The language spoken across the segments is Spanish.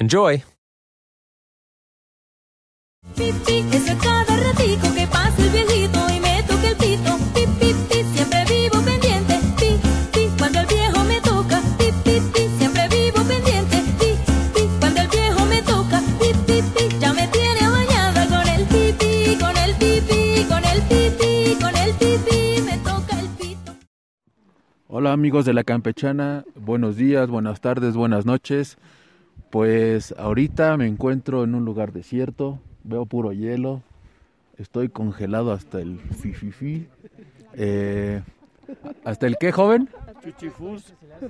Enjoy! Pi, pi, eso es cada ratico que pasa el viejito y me toca el pito. Pi, pi, pi, siempre vivo pendiente. Pi, pi, cuando el viejo me toca. Pi, pi, pi, siempre vivo pendiente. Pi, pi, cuando el viejo me toca. Pi, pi, pi, ya me tiene bañada con el pi, pi, con el pi, pi, con el pi, pi, con el pi, pi, me toca el pito. Hola amigos de la campechana, buenos días, buenas tardes, buenas noches. Pues ahorita me encuentro en un lugar desierto, veo puro hielo, estoy congelado hasta el fififi. Eh, ¿Hasta el qué, joven?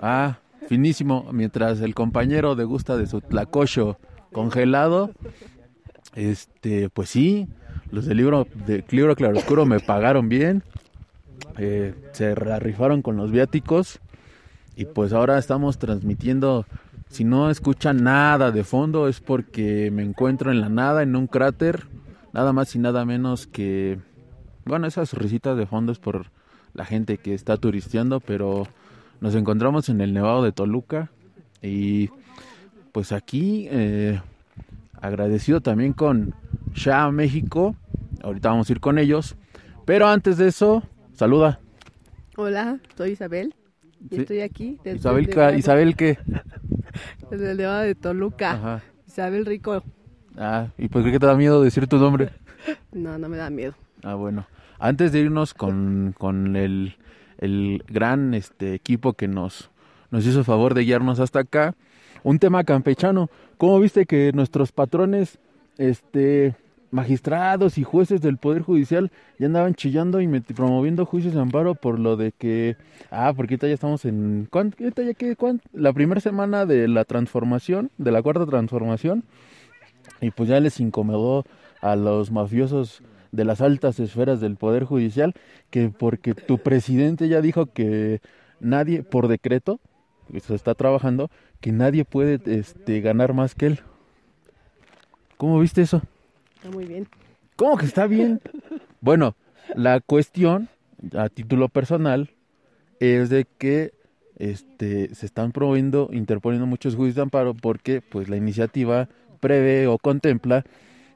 Ah, finísimo, mientras el compañero degusta de su tlacocho congelado. Este, pues sí, los del libro de libro claroscuro me pagaron bien. Eh, se rifaron con los viáticos y pues ahora estamos transmitiendo si no escuchan nada de fondo es porque me encuentro en la nada, en un cráter, nada más y nada menos que, bueno, esas risitas de fondo es por la gente que está turisteando, pero nos encontramos en el Nevado de Toluca y pues aquí eh, agradecido también con Sha México, ahorita vamos a ir con ellos, pero antes de eso, saluda. Hola, soy Isabel y Sí. estoy aquí desde, Isabel, Isabel qué? el Nevado de Toluca. Ajá. Isabel Rico. Ah, ¿y por qué te da miedo decir tu nombre? No, no me da miedo. Ah, bueno. Antes de irnos con, con el, el gran este equipo que nos, nos hizo favor de guiarnos hasta acá, un tema campechano. ¿Cómo viste que nuestros patrones, este, magistrados y jueces del Poder Judicial ya andaban chillando y promoviendo juicios de amparo por lo de que, ah, porque ahorita ya estamos en, ¿cuánto, ahorita ya qué, cuán- la primera semana de la transformación, de la cuarta transformación, y pues ya les incomodó a los mafiosos de las altas esferas del Poder Judicial, que porque tu presidente ya dijo que nadie, por decreto, se está trabajando, que nadie puede este, ganar más que él. ¿Cómo viste eso? Está muy bien. ¿Cómo que está bien? Bueno, la cuestión, a título personal, es de que este, se están promoviendo, interponiendo muchos juicios de amparo porque pues la iniciativa prevé o contempla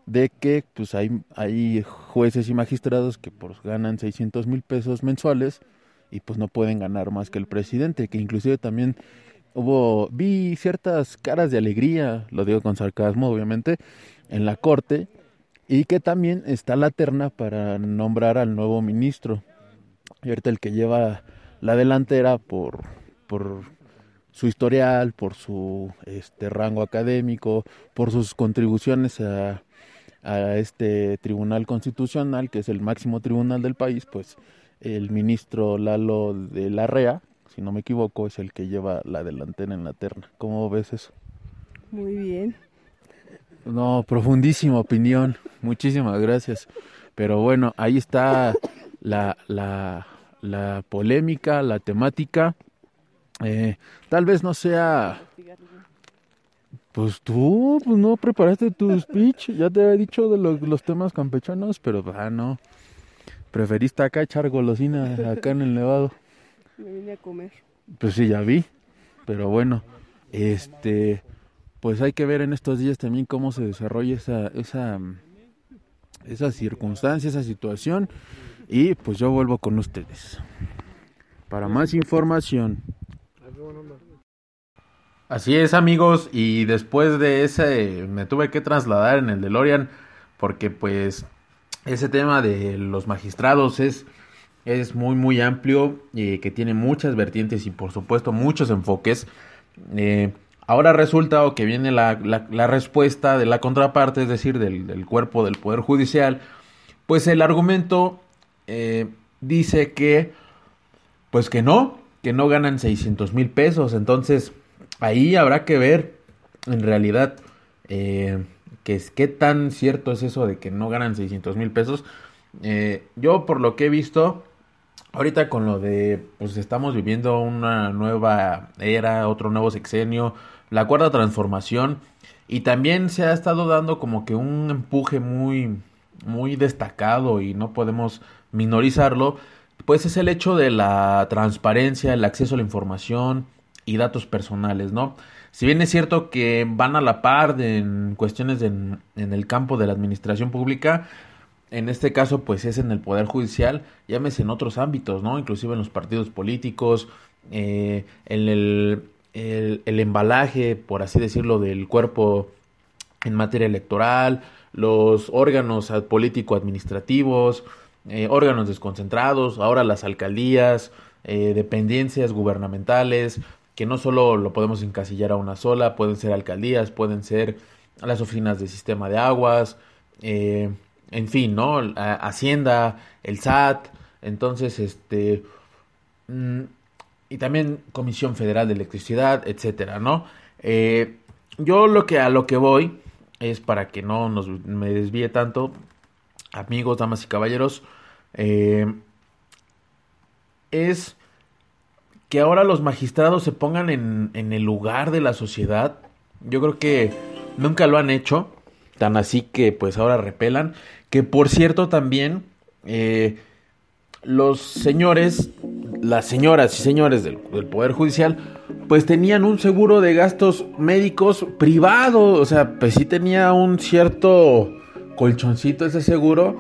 de que pues hay, hay jueces y magistrados que pues ganan 600 mil pesos mensuales y pues no pueden ganar más que el presidente, que inclusive también hubo, vi ciertas caras de alegría, lo digo con sarcasmo obviamente, en la corte, y que también está la terna para nombrar al nuevo ministro. Y ahorita el que lleva la delantera por, por su historial, por su este rango académico, por sus contribuciones a, a este tribunal constitucional, que es el máximo tribunal del país, pues el ministro Lalo de la REA, si no me equivoco, es el que lleva la delantera en la terna. ¿Cómo ves eso? Muy bien. No, profundísima opinión. Muchísimas gracias. Pero bueno, ahí está la, la, la polémica, la temática. Eh, tal vez no sea... Pues tú, pues no preparaste tu speech. Ya te había dicho de los, los temas campechanos, pero ah, no. Preferiste acá echar golosina acá en el Nevado. Me vine a comer. Pues sí, ya vi. Pero bueno, este, pues hay que ver en estos días también cómo se desarrolla esa, esa, esa circunstancia, esa situación. Y pues yo vuelvo con ustedes. Para más información. Así es amigos, y después de ese me tuve que trasladar en el DeLorean porque pues ese tema de los magistrados es, es muy muy amplio, y que tiene muchas vertientes y por supuesto muchos enfoques. Eh, ahora resulta o que viene la, la, la, respuesta de la contraparte, es decir, del, del, cuerpo del Poder Judicial, pues el argumento eh, dice que, pues que no, que no ganan 600 mil pesos, entonces ahí habrá que ver en realidad eh, que es, qué tan cierto es eso de que no ganan 600 mil pesos. Eh, yo por lo que he visto, ahorita con lo de, pues estamos viviendo una nueva era, otro nuevo sexenio, la cuarta transformación, y también se ha estado dando como que un empuje muy, muy destacado y no podemos minorizarlo, pues es el hecho de la transparencia, el acceso a la información y datos personales, ¿no? Si bien es cierto que van a la par de, en cuestiones en, en el campo de la administración pública, en este caso pues es en el poder judicial, llámese en otros ámbitos, ¿no? Inclusive en los partidos políticos, eh, en el, el, embalaje, por así decirlo, del cuerpo en materia electoral, los órganos político-administrativos, eh, órganos desconcentrados, ahora las alcaldías, eh, dependencias gubernamentales, que no solo lo podemos encasillar a una sola, pueden ser alcaldías, pueden ser las oficinas de sistema de aguas, eh, en fin, ¿no? Hacienda, el SAT, entonces, este, mm, y también Comisión Federal de Electricidad, etcétera, ¿no? Eh, yo lo que a lo que voy es para que no nos me desvíe tanto, amigos, damas y caballeros, eh, es que ahora los magistrados se pongan en, en, el lugar de la sociedad. Yo creo que nunca lo han hecho, tan así que pues ahora repelan. Que por cierto también eh, los señores, las señoras y señores del, Poder Judicial, pues tenían un seguro de gastos médicos privado. O sea, pues sí tenía un cierto colchoncito ese seguro.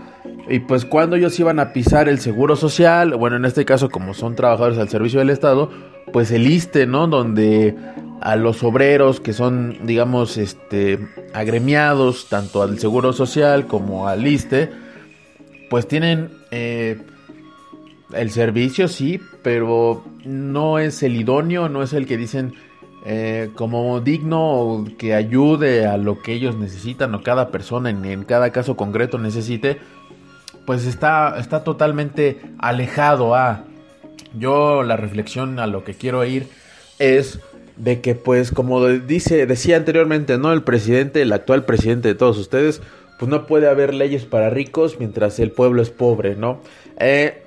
Y pues cuando ellos iban a pisar el seguro social, bueno, en este caso como son trabajadores al servicio del Estado, pues el ISTE, ¿no? Donde a los obreros que son, digamos, este, agremiados tanto al seguro social como al ISTE, pues tienen eh, el servicio, sí, pero no es el idóneo, no es el que dicen eh, como digno que ayude a lo que ellos necesitan o cada persona en, en cada caso concreto necesite pues está, está totalmente alejado a... Yo la reflexión a lo que quiero ir es de que pues como dice, decía anteriormente, ¿no? El presidente, el actual presidente de todos ustedes, pues no puede haber leyes para ricos mientras el pueblo es pobre, ¿no? Eh,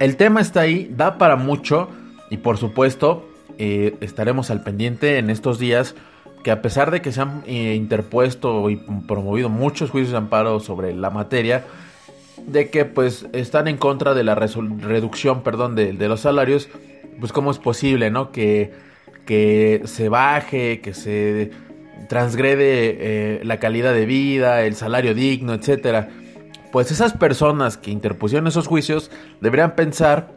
el tema está ahí, da para mucho y por supuesto eh, estaremos al pendiente en estos días que a pesar de que se han eh, interpuesto y promovido muchos juicios de amparo sobre la materia, de que pues están en contra de la reducción, perdón, de, los salarios, pues cómo es posible, ¿no? Que, que se baje, que se transgrede eh, la calidad de vida, el salario digno, etcétera. Pues esas personas que interpusieron esos juicios deberían pensar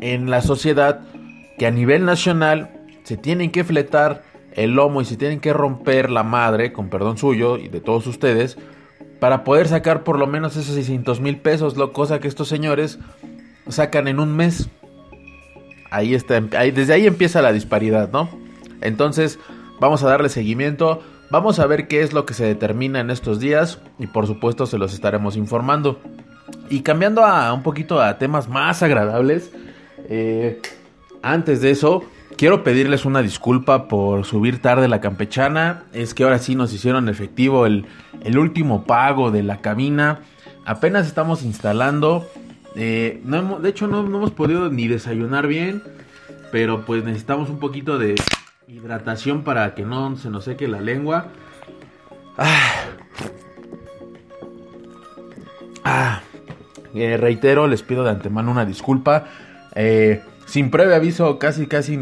en la sociedad que a nivel nacional se tienen que fletar el lomo y se tienen que romper la madre, con perdón suyo y de todos ustedes, para poder sacar por lo menos esos 600 mil pesos, lo cosa que estos señores sacan en un mes. Ahí está, ahí, desde ahí empieza la disparidad, ¿no? Entonces, vamos a darle seguimiento, vamos a ver qué es lo que se determina en estos días y por supuesto se los estaremos informando. Y cambiando a un poquito a temas más agradables, eh, antes de eso, Quiero pedirles una disculpa por subir tarde la campechana. Es que ahora sí nos hicieron efectivo el, el último pago de la cabina. Apenas estamos instalando. Eh, no hemos, de hecho, no, no, hemos podido ni desayunar bien. Pero pues necesitamos un poquito de hidratación para que no se nos seque la lengua. Ah. Ah. Eh, reitero, les pido de antemano una disculpa. Eh, sin previo aviso, casi, casi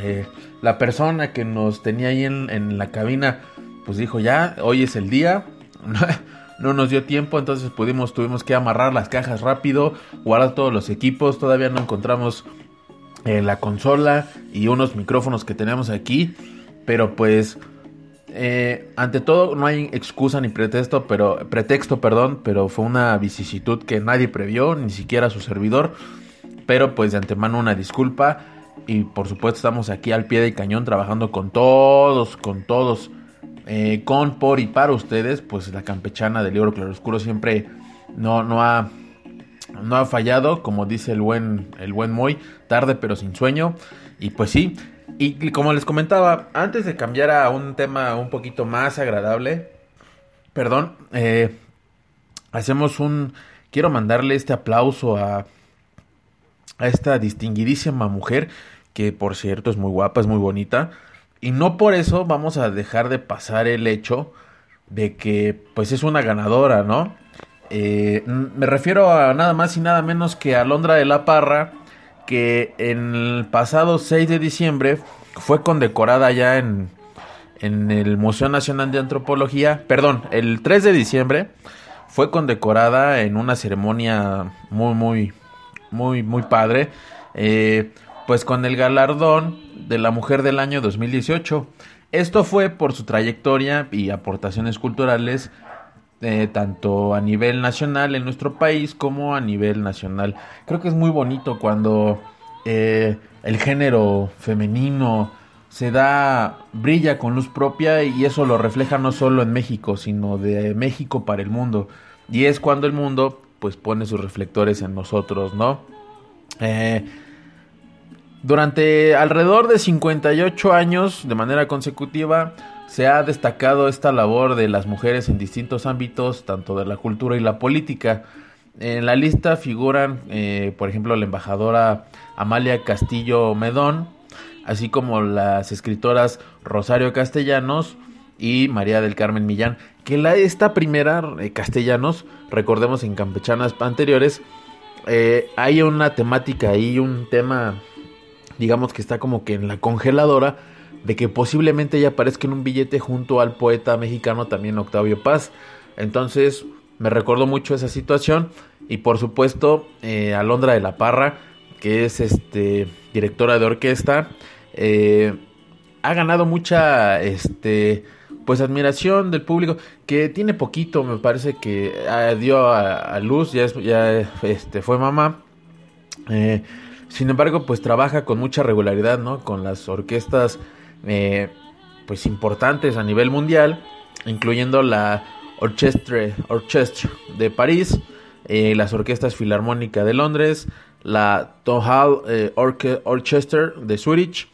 eh, la persona que nos tenía ahí en, en, la cabina, pues dijo ya, hoy es el día. no nos dio tiempo, entonces pudimos, tuvimos que amarrar las cajas rápido, guardar todos los equipos, todavía no encontramos eh, la consola y unos micrófonos que tenemos aquí, pero pues eh, ante todo no hay excusa ni pretexto, pero pretexto, perdón, pero fue una vicisitud que nadie previó, ni siquiera su servidor. Pero pues de antemano una disculpa y por supuesto estamos aquí al pie del cañón trabajando con todos, con todos, eh, con, por y para ustedes. Pues la campechana del libro claroscuro siempre no, no ha no ha fallado, como dice el buen, el buen Moy, tarde pero sin sueño. Y pues sí, y como les comentaba, antes de cambiar a un tema un poquito más agradable, perdón, eh, hacemos un... Quiero mandarle este aplauso a, a esta distinguidísima mujer, que por cierto es muy guapa, es muy bonita. Y no por eso vamos a dejar de pasar el hecho de que pues es una ganadora, ¿no? Eh, me refiero a nada más y nada menos que a Londra de la Parra, que en el pasado 6 de diciembre fue condecorada ya en, en el Museo Nacional de Antropología, perdón, el 3 de diciembre fue condecorada en una ceremonia muy, muy, muy, muy padre, eh, pues con el galardón de la Mujer del Año 2018. Esto fue por su trayectoria y aportaciones culturales eh, tanto a nivel nacional en nuestro país como a nivel nacional. Creo que es muy bonito cuando eh, el género femenino se da, brilla con luz propia y eso lo refleja no solo en México, sino de México para el mundo. Y es cuando el mundo pues pone sus reflectores en nosotros, ¿no? Eh, durante alrededor de 58 años de manera consecutiva, se ha destacado esta labor de las mujeres en distintos ámbitos, tanto de la cultura y la política. En la lista figuran, eh, por ejemplo, la embajadora Amalia Castillo Medón, así como las escritoras Rosario Castellanos y María del Carmen Millán. Que la, esta primera, eh, Castellanos, recordemos en campechanas anteriores, eh, hay una temática ahí, un tema, digamos que está como que en la congeladora, de que posiblemente ella aparezca en un billete junto al poeta mexicano también Octavio Paz. Entonces me recordó mucho esa situación. Y por supuesto eh, Alondra de la Parra, que es este directora de orquesta, eh, ha ganado mucha este pues admiración del público que tiene poquito me parece que ah, dio a, luz ya, ya este fue mamá. Eh, sin embargo pues trabaja con mucha regularidad no con las orquestas eh, pues importantes a nivel mundial, incluyendo la Orchestre, Orchestre de París, eh, las orquestas filarmónicas de Londres, la Tonhall eh, Orchestra de Zurich,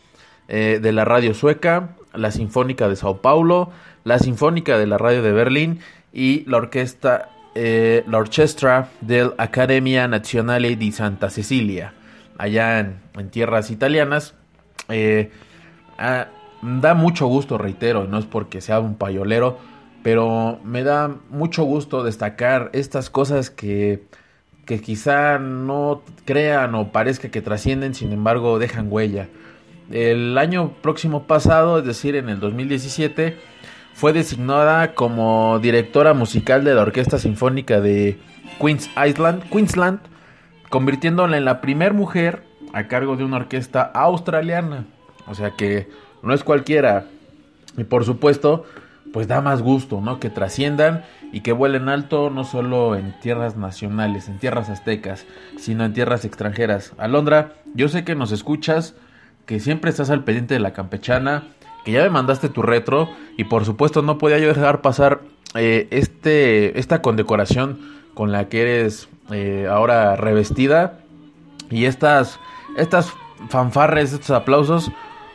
de la radio sueca, la Sinfónica de Sao Paulo, la Sinfónica de la radio de Berlín y la orquesta la Orchestra del Accademia Nazionale di Santa Cecilia, allá en, tierras italianas. Ah, da mucho gusto, reitero, no es porque sea un payolero, pero me da mucho gusto destacar estas cosas que, que quizá no crean o parezca que trascienden, sin embargo dejan huella. El año próximo pasado, es decir, en el 2017, fue designada como directora musical de la Orquesta Sinfónica de Queens Island, Queensland, convirtiéndola en la primera mujer a cargo de una orquesta australiana. O sea que no es cualquiera. Y por supuesto, pues da más gusto, ¿no? Que trasciendan y que vuelen alto no solo en tierras nacionales, en tierras aztecas, sino en tierras extranjeras. Alondra, yo sé que nos escuchas, que siempre estás al pendiente de la campechana, que ya me mandaste tu retro y por supuesto no podía yo dejar pasar eh, este, esta condecoración con la que eres eh, ahora revestida y estas, estas fanfarres, estos aplausos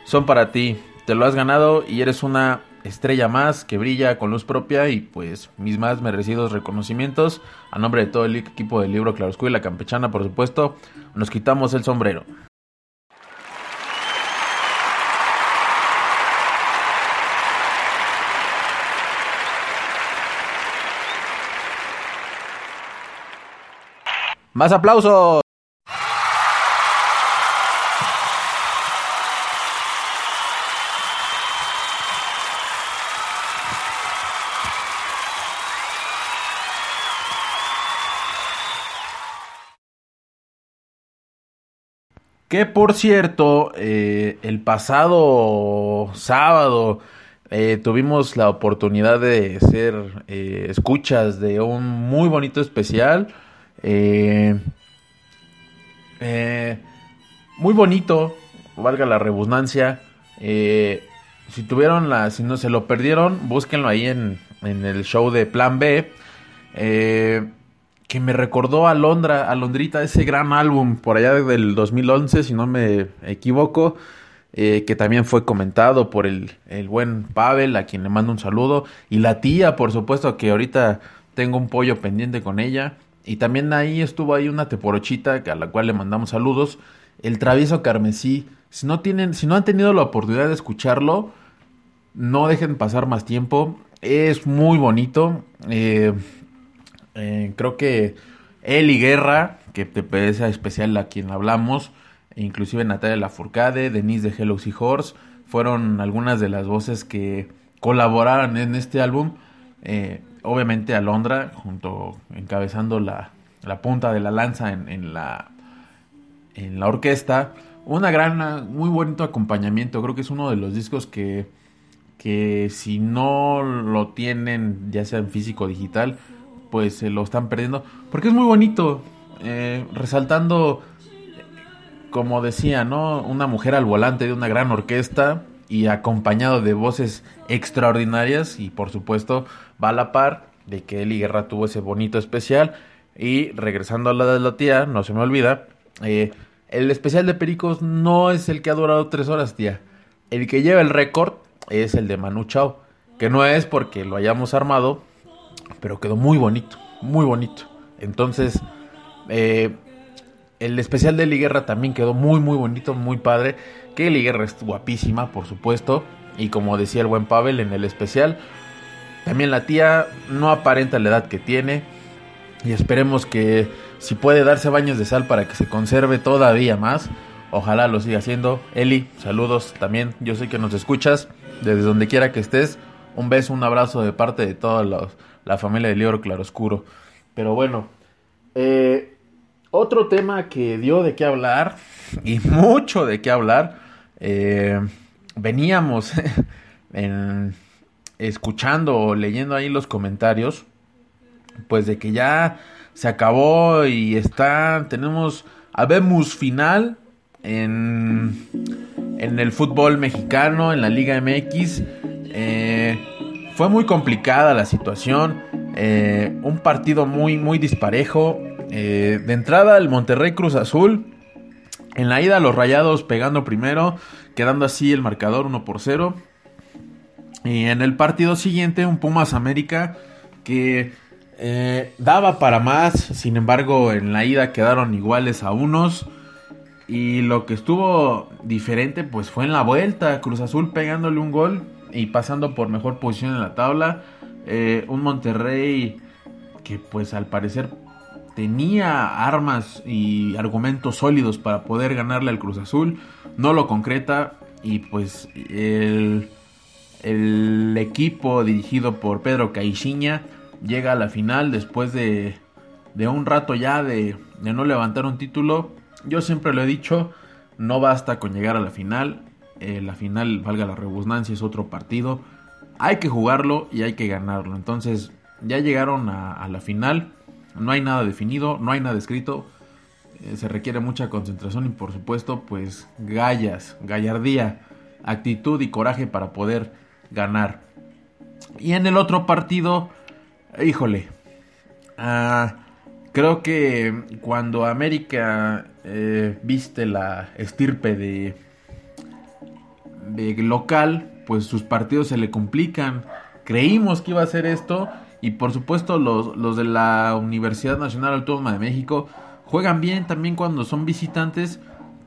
son para ti. Te lo has ganado y eres una estrella más que brilla con luz propia y pues mis más merecidos reconocimientos a nombre de todo el equipo del libro Claroscuro y la Campechana, por supuesto, nos quitamos el sombrero. Más aplausos. Que por cierto, eh, el pasado sábado eh, tuvimos la oportunidad de ser eh, escuchas de un muy bonito especial. Eh, muy bonito, valga la redundancia. Si tuvieron la, si no se lo perdieron, búsquenlo ahí en, en el show de Plan B. Eh, que me recordó a Londra, a Londrita, ese gran álbum por allá del 2011, si no me equivoco, eh, que también fue comentado por el, el buen Pavel, a quien le mando un saludo, y la tía, por supuesto, que ahorita tengo un pollo pendiente con ella, y también ahí estuvo ahí una teporochita, a la cual le mandamos saludos, el travieso carmesí, si no tienen, si no han tenido la oportunidad de escucharlo, no dejen pasar más tiempo, es muy bonito, eh, eh, creo que Eli Guerra, que te parece especial a quien hablamos, inclusive Natalia Lafourcade, Denise de Hello Horse, fueron algunas de las voces que colaboraron en este álbum. Eh, obviamente Alondra, junto encabezando la, la punta de la lanza en, en la, en la orquesta. Una gran, muy bonito acompañamiento. Creo que es uno de los discos que, que si no lo tienen, ya sea en físico o digital, pues se lo están perdiendo. Porque es muy bonito. eh, resaltando, como decía, ¿no? Una mujer al volante de una gran orquesta y acompañado de voces extraordinarias. Y por supuesto, va a la par de que Eli Guerra tuvo ese bonito especial. Y regresando a la de la tía, no se me olvida. eh, el especial de Pericos no es el que ha durado tres horas, tía. El que lleva el récord es el de Manu Chao. Que no es porque lo hayamos armado, pero quedó muy bonito, muy bonito. Entonces, eh, el especial de Eli Guerra también quedó muy, muy bonito, muy padre. Que Eli Guerra es guapísima, por supuesto. Y como decía el buen Pavel en el especial, también la tía no aparenta la edad que tiene. Y esperemos que si puede darse baños de sal para que se conserve todavía más. Ojalá lo siga haciendo. Eli, saludos también. Yo sé que nos escuchas desde donde quiera que estés. Un beso, un abrazo de parte de toda la, la familia de Libro Claroscuro. Pero bueno, eh, otro tema que dio de qué hablar y mucho de qué hablar. eh, veníamos en- escuchando o leyendo ahí los comentarios, pues de que ya se acabó y está, tenemos, habemos final en, en el fútbol mexicano, en la Liga MX. Eh, fue muy complicada la situación, eh, un partido muy, muy disparejo. Eh, de entrada, el Monterrey Cruz Azul. En la ida, los rayados pegando primero, quedando así el marcador 1 por 0. Y en el partido siguiente, un Pumas América que eh, daba para más. Sin embargo, en la ida quedaron iguales a unos. Y lo que estuvo diferente, pues fue en la vuelta. Cruz Azul pegándole un gol y pasando por mejor posición en la tabla. Eh, un Monterrey que, pues al parecer, tenía armas y argumentos sólidos para poder ganarle al Cruz Azul. No lo concreta. Y pues el, el equipo dirigido por Pedro Caixinha llega a la final después de, de un rato ya de, de no levantar un título. Yo siempre lo he dicho, no basta con llegar a la final. Eh, la final, valga la redundancia, es otro partido. Hay que jugarlo y hay que ganarlo. Entonces, ya llegaron a, la final. No hay nada definido, no hay nada escrito. Eh, se requiere mucha concentración y por supuesto, pues gallas, gallardía, actitud y coraje para poder ganar. Y en el otro partido, híjole, ah, creo que cuando América eh, viste la estirpe de, local, pues sus partidos se le complican. Creímos que iba a ser esto y por supuesto los, los de la Universidad Nacional Autónoma de México juegan bien también cuando son visitantes.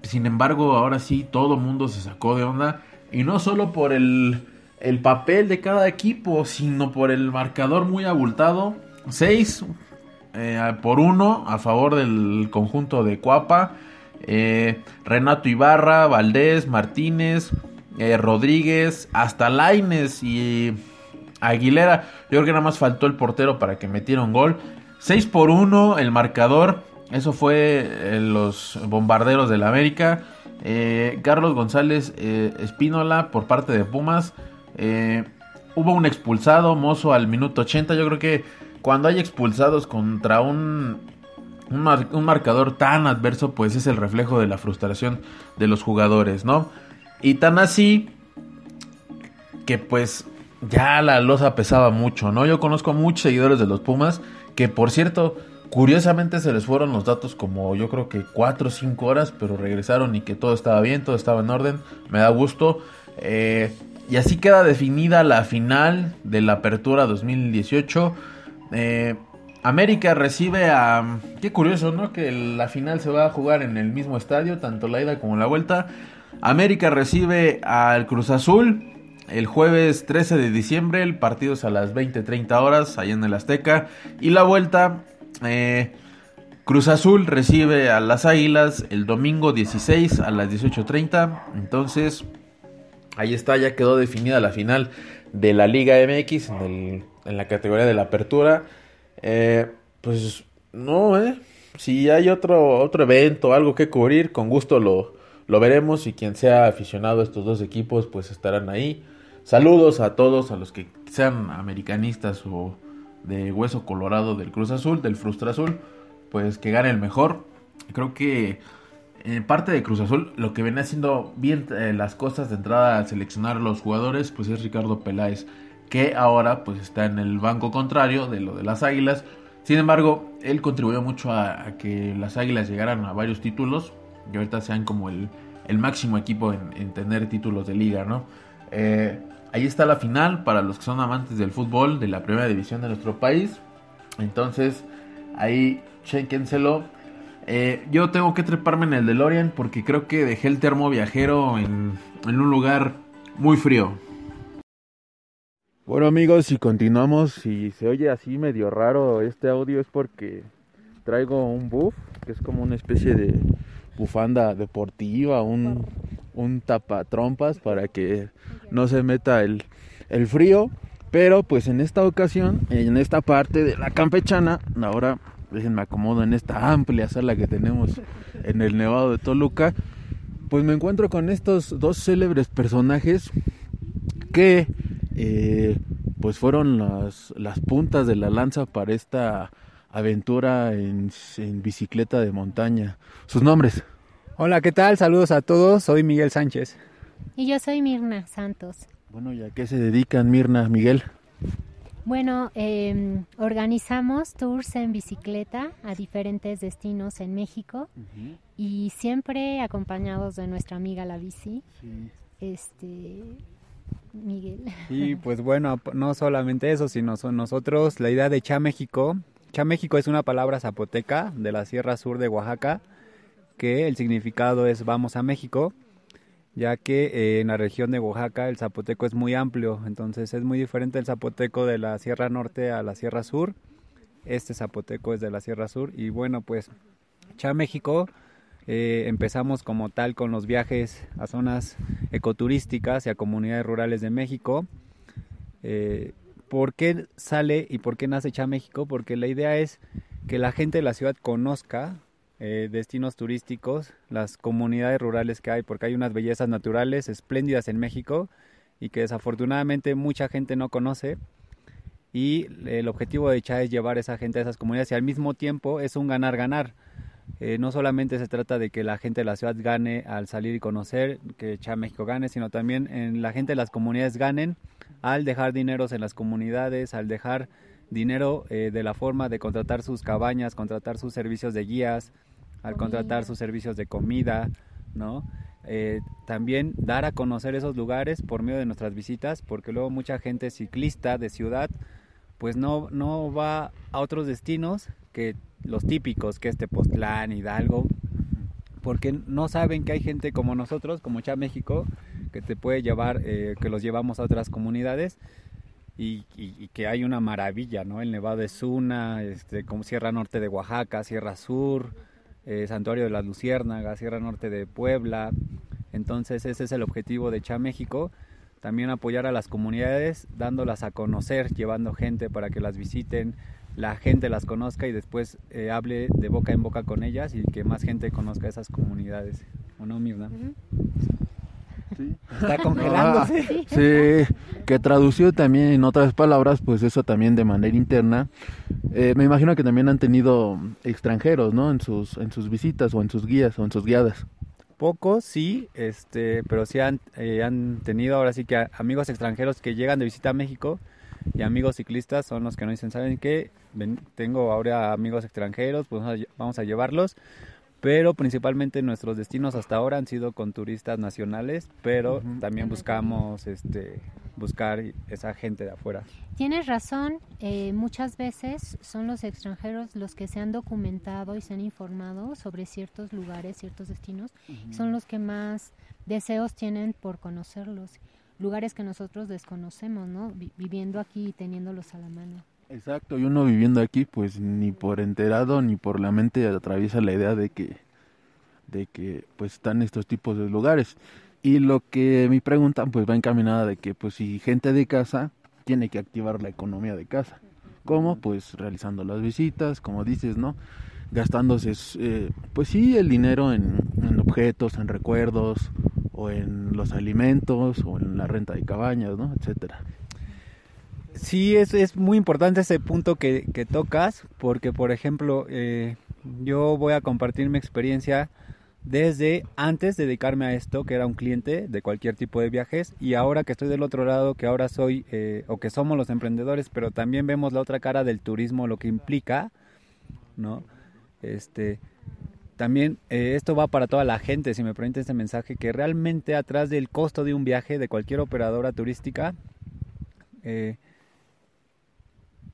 Sin embargo, ahora sí todo mundo se sacó de onda y no solo por el, el papel de cada equipo, sino por el marcador muy abultado. 6 eh, por 1 a favor del conjunto de Cuapa. Eh, Renato Ibarra, Valdés, Martínez, eh, Rodríguez, hasta Laines y Aguilera. Yo creo que nada más faltó el portero para que metiera un gol. 6 por 1 el marcador. Eso fue eh, los bombarderos del América. Eh, Carlos González Espínola por parte de Pumas. Hubo un expulsado, Mozo, al minuto 80. Yo creo que cuando hay expulsados contra un, un marcador tan adverso, pues es el reflejo de la frustración de los jugadores, ¿no? Y tan así que pues ya la losa pesaba mucho, ¿no? Yo conozco a muchos seguidores de los Pumas que, por cierto, curiosamente se les fueron los datos como yo creo que 4 o 5 horas, pero regresaron y que todo estaba bien, todo estaba en orden, me da gusto. Eh, y así queda definida la final de la Apertura 2018. Eh, América recibe a... Qué curioso, ¿no? Que la final se va a jugar en el mismo estadio, tanto la ida como la vuelta. América recibe al Cruz Azul el jueves 13 de diciembre. El partido es a las 20-30 horas, allá en el Azteca. Y la vuelta, eh, Cruz Azul recibe a las Águilas el domingo 16 a las 18.30. Entonces, ahí está, ya quedó definida la final de la Liga MX en, el- en la categoría de la apertura. Eh, pues no, ¿eh? Si hay otro, otro evento, algo que cubrir, con gusto lo, lo veremos y quien sea aficionado a estos dos equipos, pues estarán ahí. Saludos a todos, a los que sean americanistas o de hueso colorado del Cruz Azul, del Frustra Azul, pues que gane el mejor. Creo que en parte de Cruz Azul, lo que viene haciendo bien eh, las cosas de entrada al seleccionar a los jugadores, pues es Ricardo Peláez, que ahora pues está en el banco contrario de lo de las Águilas. Sin embargo, él contribuyó mucho a, a que las Águilas llegaran a varios títulos y ahorita sean como el, máximo equipo en, en tener títulos de liga, ¿no? Eh, ahí está la final para los que son amantes del fútbol de la primera división de nuestro país. Entonces, ahí chéquenselo. Eh, yo tengo que treparme en el DeLorean porque creo que dejé el termo viajero en, en un lugar muy frío. Bueno amigos, si continuamos, si se oye así medio raro este audio es porque traigo un buff, que es como una especie de bufanda deportiva, un, un tapatrompas para que no se meta el, el frío. Pero pues en esta ocasión, en esta parte de la campechana, ahora déjenme acomodo en esta amplia sala que tenemos en el Nevado de Toluca, pues me encuentro con estos dos célebres personajes que eh, pues fueron las, las puntas de la lanza para esta aventura en, en bicicleta de montaña. Sus nombres. Hola, ¿qué tal? Saludos a todos. Soy Miguel Sánchez. Y yo soy Mirna Santos. Bueno, ¿y a qué se dedican Mirna, Miguel? Bueno, eh, organizamos tours en bicicleta a diferentes destinos en México y siempre acompañados de nuestra amiga la bici, este Miguel. Y pues bueno, no solamente eso, sino son nosotros la idea de Cha México. Cha México es una palabra zapoteca de la Sierra Sur de Oaxaca, que el significado es vamos a México, ya que eh, en la región de Oaxaca el zapoteco es muy amplio, entonces es muy diferente el zapoteco de la Sierra Norte a la Sierra Sur. Este zapoteco es de la Sierra Sur y bueno, pues Cha México eh, empezamos como tal con los viajes a zonas ecoturísticas y a comunidades rurales de México. Eh, ¿Por qué sale y por qué nace Cha México? Porque la idea es que la gente de la ciudad conozca eh, destinos turísticos, las comunidades rurales que hay, porque hay unas bellezas naturales espléndidas en México y que desafortunadamente mucha gente no conoce. Y el objetivo de Cha es llevar a esa gente a esas comunidades y al mismo tiempo es un ganar-ganar. Eh, no solamente se trata de que la gente de la ciudad gane al salir y conocer, que Cha México gane, sino también en la gente de las comunidades ganen al dejar dineros en las comunidades, al dejar dinero eh, de la forma de contratar sus cabañas, contratar sus servicios de guías, al contratar sus servicios de comida, ¿no? Eh, también dar a conocer esos lugares por medio de nuestras visitas, porque luego mucha gente ciclista de ciudad pues no, no va a otros destinos que los típicos, que es Tepoztlán, Hidalgo, porque no saben que hay gente como nosotros, como Cha México, que te puede llevar, eh, que los llevamos a otras comunidades y, que hay una maravilla, ¿no? El Nevado de Zuna, este, como Sierra Norte de Oaxaca, Sierra Sur, eh, Santuario de las Luciérnagas, Sierra Norte de Puebla. Entonces ese es el objetivo de Cha México, también apoyar a las comunidades, dándolas a conocer, llevando gente para que las visiten, la gente las conozca y después eh, hable de boca en boca con ellas y que más gente conozca esas comunidades. ¿O no, Mirna? Está congelándose. Ah, sí, que traducido también en otras palabras, pues eso también de manera interna. Eh, me imagino que también han tenido extranjeros, ¿no? En sus, en sus visitas o en sus guías o en sus guiadas. Pocos, sí, este, pero sí han, eh, han tenido ahora sí que a- amigos extranjeros que llegan de visita a México y amigos ciclistas son los que nos dicen, ¿saben qué? Ven- tengo ahora amigos extranjeros, pues vamos a, vamos a llevarlos, pero principalmente nuestros destinos hasta ahora han sido con turistas nacionales, pero también buscamos este, buscar esa gente de afuera. Tienes razón, eh, muchas veces son los extranjeros los que se han documentado y se han informado sobre ciertos lugares, ciertos destinos, son los que más deseos tienen por conocerlos, lugares que nosotros desconocemos, ¿no? Vi- viviendo aquí y teniéndolos a la mano. Exacto, y uno viviendo aquí, pues ni por enterado ni por la mente atraviesa la idea de que, de que pues están estos tipos de lugares. Y lo que me preguntan, pues va encaminada de que, pues si gente de casa tiene que activar la economía de casa. ¿Cómo? Pues realizando las visitas, como dices, ¿no? Gastándose, eh, pues sí, el dinero en, en objetos, en recuerdos, o en los alimentos, o en la renta de cabañas, ¿no? Etcétera. Sí, es, es muy importante ese punto que, que tocas, porque por ejemplo, eh, yo voy a compartir mi experiencia desde antes de dedicarme a esto, que era un cliente de cualquier tipo de viajes, y ahora que estoy del otro lado, que ahora soy, eh, o que somos los emprendedores, pero también vemos la otra cara del turismo, lo que implica, ¿no? Este, también eh, esto va para toda la gente, si me permite este mensaje, que realmente atrás del costo de un viaje de cualquier operadora turística, eh,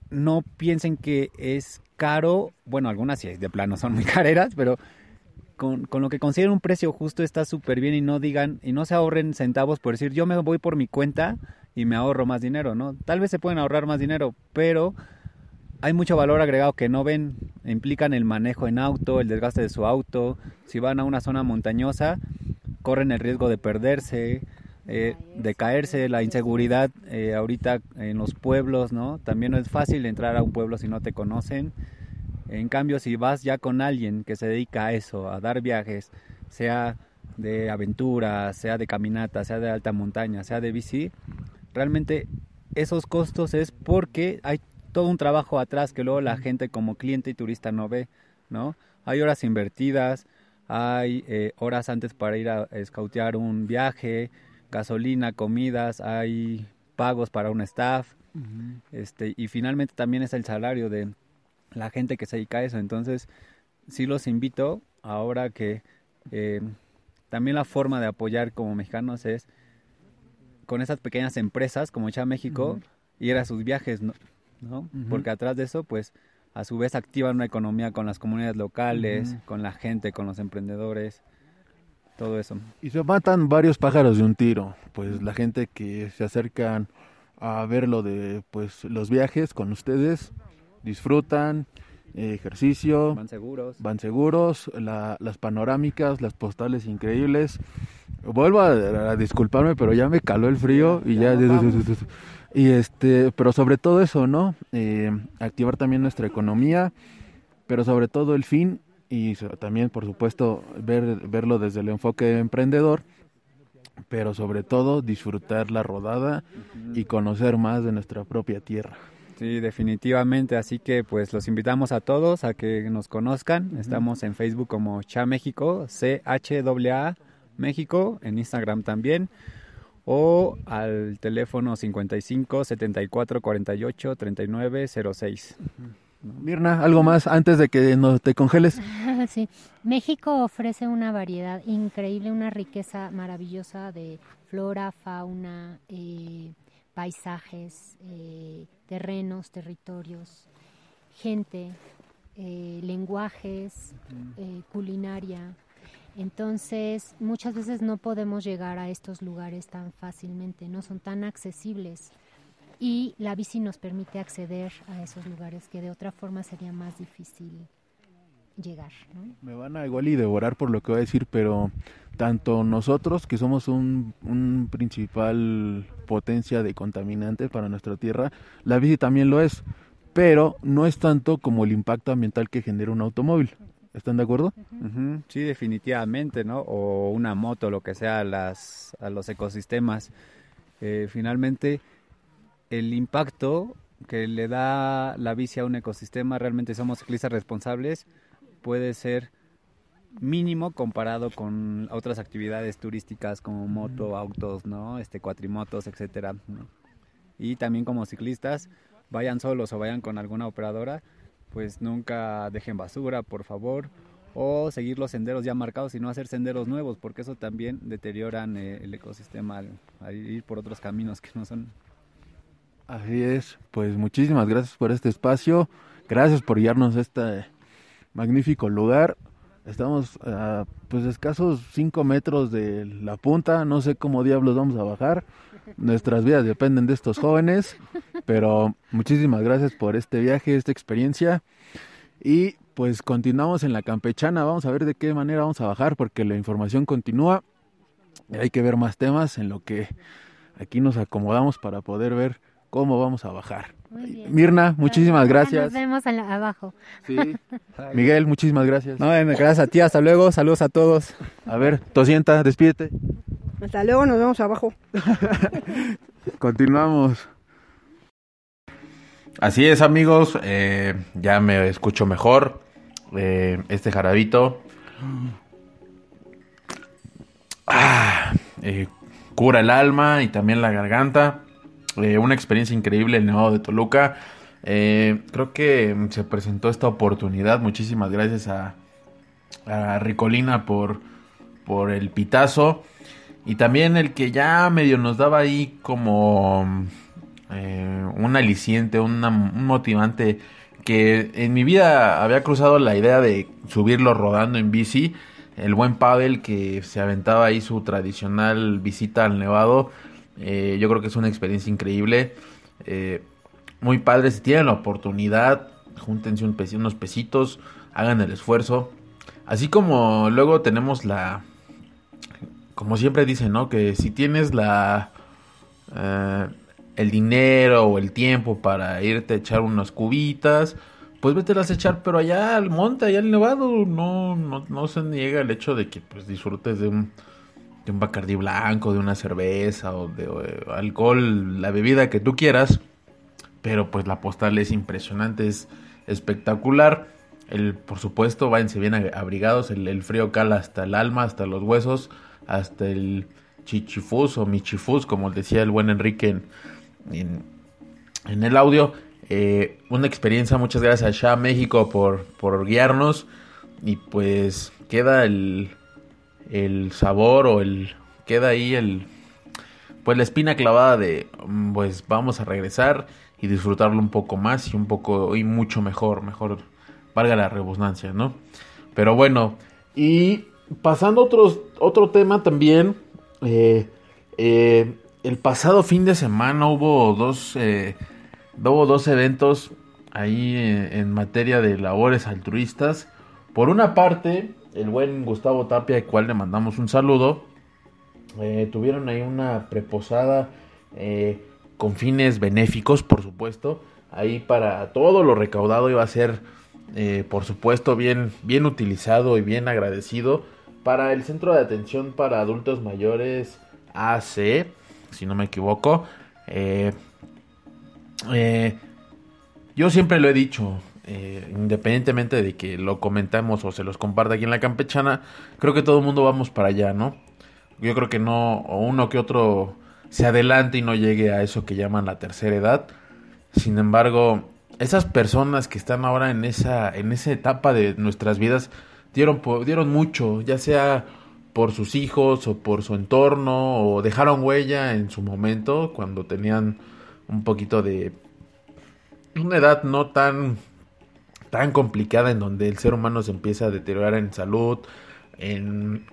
no piensen que es caro, bueno, algunas sí de plano son muy careras, pero con, con lo que consideren un precio justo está súper bien y no digan, y no se ahorren centavos por decir, yo me voy por mi cuenta y me ahorro más dinero, ¿no? Tal vez se pueden ahorrar más dinero, pero hay mucho valor agregado que no ven, implican el manejo en auto, el desgaste de su auto, si van a una zona montañosa, corren el riesgo de perderse, eh, de caerse, la inseguridad eh, ahorita en los pueblos, ¿no? También no es fácil entrar a un pueblo si no te conocen. En cambio, si vas ya con alguien que se dedica a eso, a dar viajes, sea de aventura, sea de caminata, sea de alta montaña, sea de bici, realmente esos costos es porque hay todo un trabajo atrás que luego la gente como cliente y turista no ve, ¿no? Hay horas invertidas, hay eh, horas antes para ir a escautear un viaje, gasolina, comidas, hay pagos para un staff, este, y finalmente también es el salario de la gente que se dedica a eso. Entonces, sí los invito ahora que eh, también la forma de apoyar como mexicanos es con esas pequeñas empresas como Echa México, ir a sus viajes, ¿no? ¿no? Porque atrás de eso, pues, a su vez activan una economía con las comunidades locales, con la gente, con los emprendedores, todo eso. Y se matan varios pájaros de un tiro, pues la gente que se acercan a ver lo de pues los viajes con ustedes, disfrutan, eh, ejercicio, Van seguros. van seguros, la- las panorámicas, las postales increíbles. Vuelvo a, a disculparme, pero ya me caló el frío y ya... Y este, pero sobre todo eso, ¿no? Eh, activar también nuestra economía, pero sobre todo el fin y también, por supuesto, ver, verlo desde el enfoque emprendedor, pero sobre todo disfrutar la rodada y conocer más de nuestra propia tierra. Sí, definitivamente. Así que pues los invitamos a todos a que nos conozcan. Estamos en Facebook como Cha México, C H A A México, en Instagram también. O al teléfono 55 74 48 39 06. Mirna, ¿algo más antes de que no te congeles? sí. México ofrece una variedad increíble, una riqueza maravillosa de flora, fauna, eh, paisajes, eh, terrenos, territorios, gente, eh, lenguajes, culinaria. Entonces, muchas veces no podemos llegar a estos lugares tan fácilmente, no son tan accesibles. Y la bici nos permite acceder a esos lugares que de otra forma sería más difícil llegar. ¿no? Me van a igual y devorar por lo que voy a decir, pero tanto nosotros, que somos un, un principal potencia de contaminante para nuestra tierra, la bici también lo es, pero no es tanto como el impacto ambiental que genera un automóvil. ¿Están de acuerdo? Sí, definitivamente, ¿no? O una moto, lo que sea, las, a los ecosistemas. Eh, finalmente, el impacto que le da la bici a un ecosistema, realmente somos ciclistas responsables, puede ser mínimo comparado con otras actividades turísticas como moto, autos, ¿no? Este, cuatrimotos, etcétera, ¿no? Y también como ciclistas, vayan solos o vayan con alguna operadora, pues nunca dejen basura, por favor, o seguir los senderos ya marcados y no hacer senderos nuevos, porque eso también deterioran eh, el ecosistema al, al ir por otros caminos que no son Así es, pues muchísimas gracias por este espacio, gracias por guiarnos a este magnífico lugar. Estamos a pues escasos 5 metros de la punta, no sé cómo diablos vamos a bajar. Nuestras vidas dependen de estos jóvenes, pero muchísimas gracias por este viaje, esta experiencia. Y pues continuamos en la campechana, vamos a ver de qué manera vamos a bajar porque la información continúa. Hay que ver más temas en lo que aquí nos acomodamos para poder ver cómo vamos a bajar. Muy bien. Mirna, muchísimas gracias. Nos vemos en la- abajo. Sí. Miguel, muchísimas gracias. No, gracias a ti, hasta luego, saludos a todos. A ver, Tosienta, despídete. Hasta luego, nos vemos abajo. Continuamos. Así es, amigos. eh, ya me escucho mejor. eh, este jarabito. Ah, eh, cura el alma y también la garganta. Eh, una experiencia increíble el Nevado de Toluca. Eh, creo que se presentó esta oportunidad. Muchísimas gracias a, a Ricolina por, por el pitazo. Y también el que ya medio nos daba ahí como eh, un aliciente, una- un motivante que en mi vida había cruzado la idea de subirlo rodando en bici. El buen Pavel que se aventaba ahí su tradicional visita al Nevado. Eh, yo creo que es una experiencia increíble. Eh, muy padre, si tienen la oportunidad, júntense unos pesitos, hagan el esfuerzo. Así como luego tenemos la... Como siempre dicen, ¿no? Que si tienes la... eh, el dinero o el tiempo para irte a echar unas cubitas, pues vete a echar, pero allá al monte, allá al nevado, no, no, no se niega el hecho de que pues disfrutes de un, de un bacardí blanco, de una cerveza o de alcohol, la bebida que tú quieras, pero pues la postal es impresionante, es espectacular. El, por supuesto, váyanse bien abrigados, el, frío cala hasta el alma, hasta los huesos, hasta el chichifus o michifus, como decía el buen Enrique en, en, el audio. Eh, una experiencia, muchas gracias a México por, por guiarnos. Y pues queda el, el sabor o el. Queda ahí el. Pues la espina clavada de. mm, Pues vamos a regresar y disfrutarlo un poco más y un poco. Y mucho mejor. Mejor. Valga la redundancia, ¿no? Pero bueno. Y pasando a otro tema también. eh, eh, el pasado fin de semana hubo dos, eh, hubo dos eventos ahí en materia de labores altruistas. Por una parte, el buen Gustavo Tapia, al cual le mandamos un saludo, eh, tuvieron ahí una preposada eh, con fines benéficos, por supuesto. Ahí para todo lo recaudado iba a ser, eh, por supuesto, bien, bien utilizado y bien agradecido para el Centro de Atención para Adultos Mayores AC, si no me equivoco. Eh, yo siempre lo he dicho, eh, independientemente de que lo comentamos o se los comparta aquí en la campechana, creo que todo el mundo vamos para allá, ¿no? Yo creo que no, o uno que otro se adelante y no llegue a eso que llaman la tercera edad. Sin embargo, esas personas que están ahora en esa, en esa etapa de nuestras vidas dieron, dieron mucho, ya sea por sus hijos o por su entorno o dejaron huella en su momento cuando tenían un poquito de una edad no tan tan complicada en donde el ser humano se empieza a deteriorar en salud, en,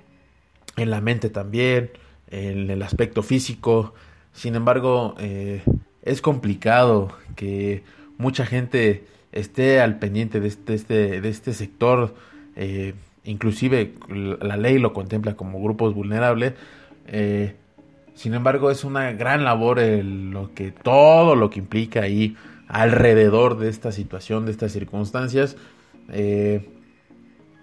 en la mente también, en el aspecto físico. Sin embargo, eh, es complicado que mucha gente esté al pendiente de este, este- de este sector. eh, inclusive la ley lo contempla como grupos vulnerables. eh, sin embargo, es una gran labor el- lo que todo lo que implica ahí alrededor de esta situación, de estas circunstancias. Eh,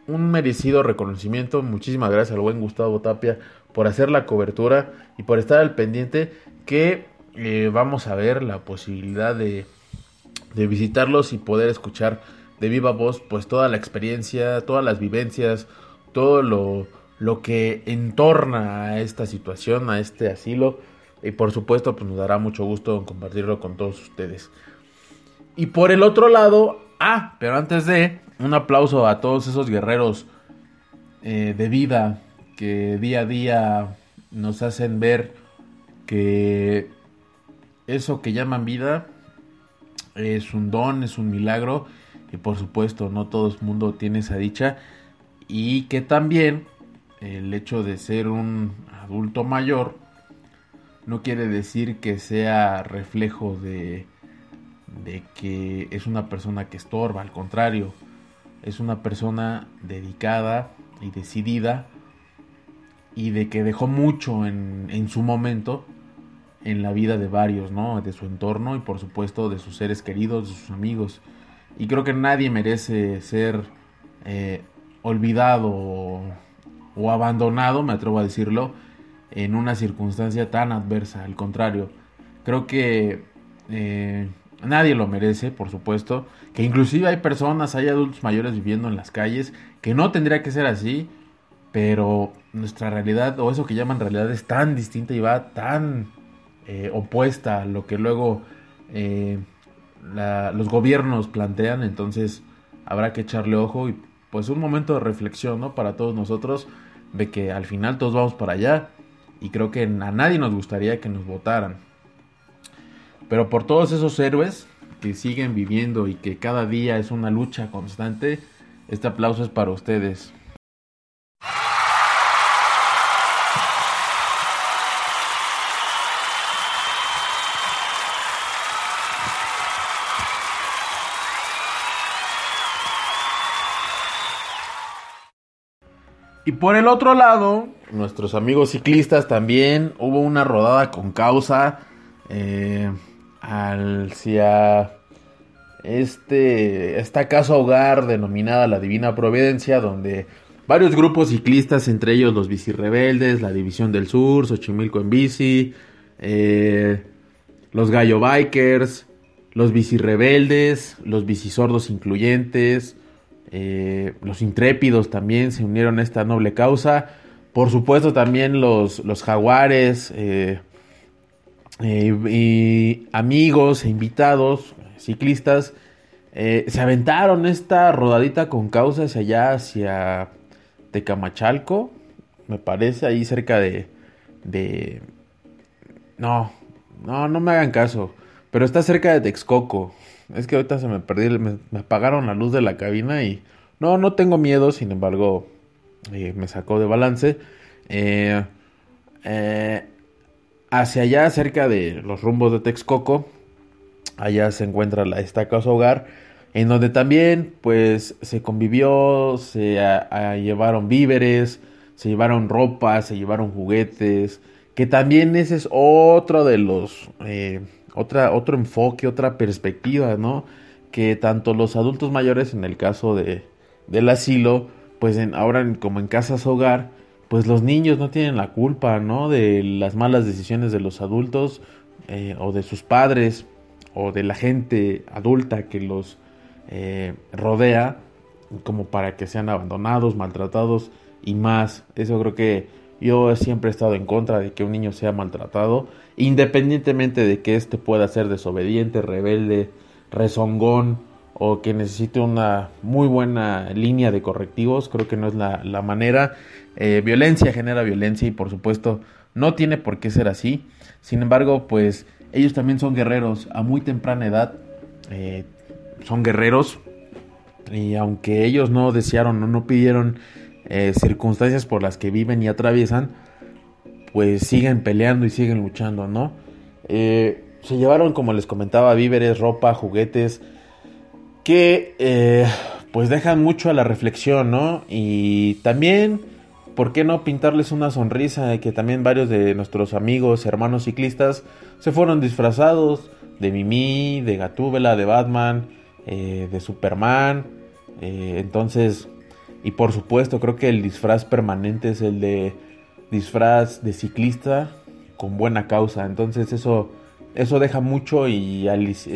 un merecido reconocimiento. Muchísimas gracias al buen Gustavo Tapia por hacer la cobertura y por estar al pendiente que eh, vamos a ver la posibilidad de, visitarlos y poder escuchar de viva voz pues toda la experiencia, todas las vivencias, todo lo, lo que entorna a esta situación, a este asilo y por supuesto pues nos dará mucho gusto compartirlo con todos ustedes. Y por el otro lado, ah, pero antes de, un aplauso a todos esos guerreros eh, de vida que día a día nos hacen ver que eso que llaman vida es un don, es un milagro. Y por supuesto no todo el mundo tiene esa dicha. Y que también el hecho de ser un adulto mayor no quiere decir que sea reflejo de, de que es una persona que estorba, al contrario, es una persona dedicada y decidida y de que dejó mucho en, en su momento en la vida de varios, ¿no? De su entorno y por supuesto de sus seres queridos, de sus amigos. Y creo que nadie merece ser eh, olvidado o, abandonado, me atrevo a decirlo, en una circunstancia tan adversa. Al contrario, creo que eh, nadie lo merece, por supuesto. Que inclusive hay personas, hay adultos mayores viviendo en las calles, que no tendría que ser así, pero nuestra realidad, o eso que llaman realidad, es tan distinta y va tan eh, opuesta a lo que luego los gobiernos plantean, entonces habrá que echarle ojo y pues un momento de reflexión, ¿no? Para todos nosotros, de que al final todos vamos para allá y creo que a nadie nos gustaría que nos votaran. Pero por todos esos héroes que siguen viviendo y que cada día es una lucha constante, este aplauso es para ustedes. Y por el otro lado, nuestros amigos ciclistas también, hubo una rodada con causa eh, hacia este, esta casa hogar denominada la Divina Providencia, donde varios grupos ciclistas, entre ellos los Rebeldes, la División del Sur, Xochimilco en bici, eh, los Gallo Bikers, los Rebeldes, los Sordos incluyentes, eh, los intrépidos también se unieron a esta noble causa. Por supuesto también los, los jaguares eh, eh, amigos e invitados, ciclistas, se aventaron esta rodadita con causa hacia allá, hacia Tecamachalco, me parece, ahí cerca de... de... No, no, no me hagan caso, pero está cerca de Texcoco. Es que ahorita se me perdí, me, apagaron la luz de la cabina y no, no tengo miedo, sin embargo, eh, me sacó de balance. Eh, eh, hacia allá, cerca de los rumbos de Texcoco, allá se encuentra la, esta casa hogar, en donde también, pues, se convivió, se llevaron víveres, se llevaron ropa, se llevaron juguetes, que también ese es otro de los otra, otro enfoque, otra perspectiva, ¿no? Que tanto los adultos mayores, en el caso de, del asilo, pues en, ahora como en casas hogar, pues los niños no tienen la culpa, ¿no? De las malas decisiones de los adultos eh, o de sus padres o de la gente adulta que los eh, rodea, como para que sean abandonados, maltratados y más. Eso creo que yo siempre he estado en contra de que un niño sea maltratado, independientemente de que éste pueda ser desobediente, rebelde, rezongón o que necesite una muy buena línea de correctivos. Creo que no es la, manera. Eh, violencia genera violencia y por supuesto no tiene por qué ser así. Sin embargo, pues ellos también son guerreros a muy temprana edad. Eh, son guerreros y aunque ellos no desearon o no pidieron eh, circunstancias por las que viven y atraviesan, pues siguen peleando y siguen luchando, ¿no? Se llevaron, como les comentaba, víveres, ropa, juguetes, que eh, pues dejan mucho a la reflexión, ¿no? Y también, ¿por qué no pintarles una sonrisa? Que también varios de nuestros amigos, hermanos ciclistas, se fueron disfrazados de Mimi, de Gatúbela, de Batman, de Superman. entonces, Y por supuesto, creo que el disfraz permanente es el de disfraz de ciclista con buena causa. Entonces eso, eso deja mucho y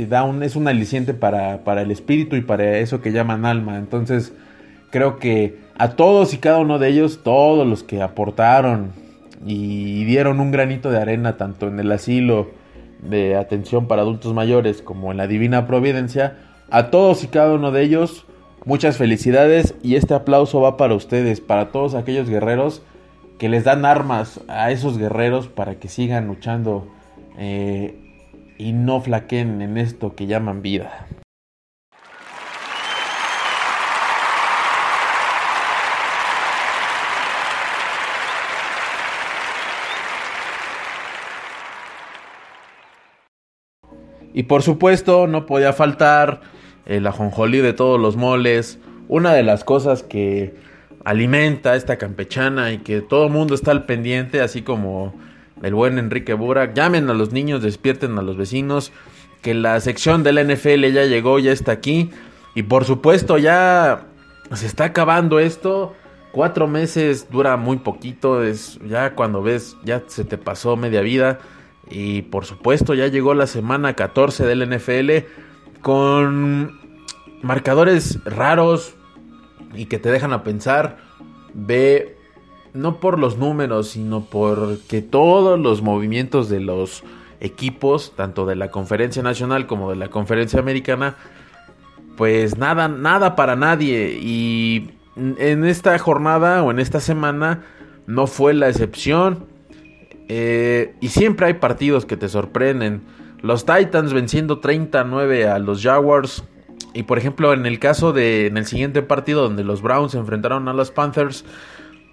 da un, es un aliciente para, para el espíritu y para eso que llaman alma. Entonces creo que a todos y cada uno de ellos, todos los que aportaron y dieron un granito de arena tanto en el asilo de atención para adultos mayores como en la Divina Providencia, a todos y cada uno de ellos, muchas felicidades y este aplauso va para ustedes, para todos aquellos guerreros que les dan armas a esos guerreros para que sigan luchando eh, y no flaqueen en esto que llaman vida. Y por supuesto no podía faltar el ajonjolí de todos los moles, una de las cosas que alimenta esta campechana y que todo el mundo está al pendiente, así como el buen Enrique Burak. Llamen a los niños, despierten a los vecinos, que la sección del NFL ya llegó, ya está aquí. Y por supuesto ya se está acabando esto. Cuatro meses dura muy poquito, es ya cuando ves, ya se te pasó media vida. Y por supuesto ya llegó la semana 14 del NFL con marcadores raros, y que te dejan a pensar, ve no por los números, sino porque todos los movimientos de los equipos, tanto de la conferencia nacional como de la conferencia americana, pues nada, nada para nadie. Y en esta jornada o en esta semana no fue la excepción. Eh, y siempre hay partidos que te sorprenden. Los Titans venciendo 39 a los Jaguars. Y por ejemplo, en el caso de en el siguiente partido donde los Browns se enfrentaron a los Panthers,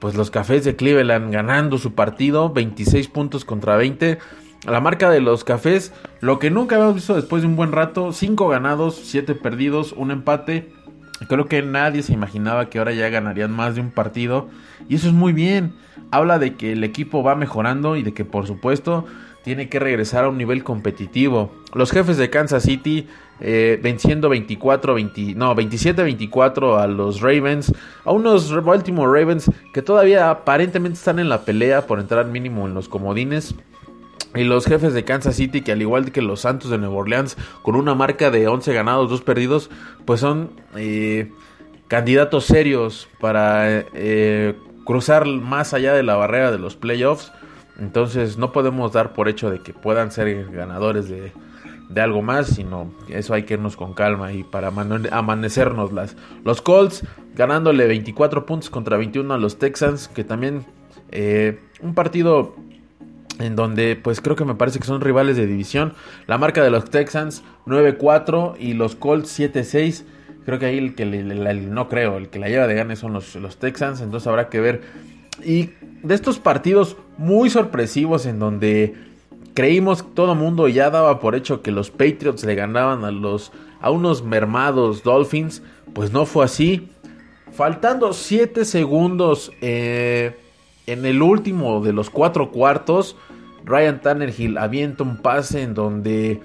pues los Cafés de Cleveland ganando su partido, 26 puntos contra 20. La marca de los Cafés, lo que nunca habíamos visto después de un buen rato, 5 ganados, 7 perdidos, un empate. Creo que nadie se imaginaba que ahora ya ganarían más de un partido. Y eso es muy bien. Habla de que el equipo va mejorando y de que por supuesto tiene que regresar a un nivel competitivo. Los jefes de Kansas City eh, venciendo 24, 20, no, 27-24 a los Ravens, a unos Baltimore Ravens que todavía aparentemente están en la pelea por entrar mínimo en los comodines. Y los jefes de Kansas City, que al igual que los Santos de Nueva Orleans, con una marca de 11 ganados, 2 perdidos, pues son eh, candidatos serios para eh, cruzar más allá de la barrera de los playoffs. Entonces no podemos dar por hecho de que puedan ser ganadores de, de algo más, sino eso hay que irnos con calma y para amanecernos las. Los Colts ganándole 24 puntos contra 21 a los Texans, que también eh, un partido en donde pues creo que me parece que son rivales de división. La marca de los Texans 9-4 y los Colts 7-6. Creo que ahí el que no creo, el que la lleva de gane son los, los Texans, entonces habrá que ver. Y de estos partidos muy sorpresivos en donde creímos todo mundo ya daba por hecho que los Patriots le ganaban a los a unos mermados Dolphins, pues no fue así. Faltando 7 segundos eh, en el último de los cuatro cuartos, Ryan Tannehill avienta un pase en donde